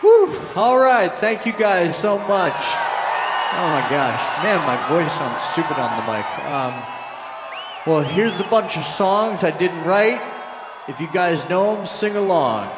Whew. All right. Thank you guys so much. Oh my gosh. Man, my voice sounds stupid on the mic. Um, well, here's a bunch of songs I didn't write. If you guys know them, sing along.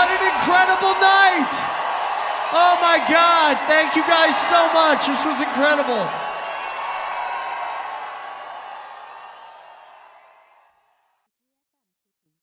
What an incredible night! Oh my God! Thank you guys so much. This was incredible.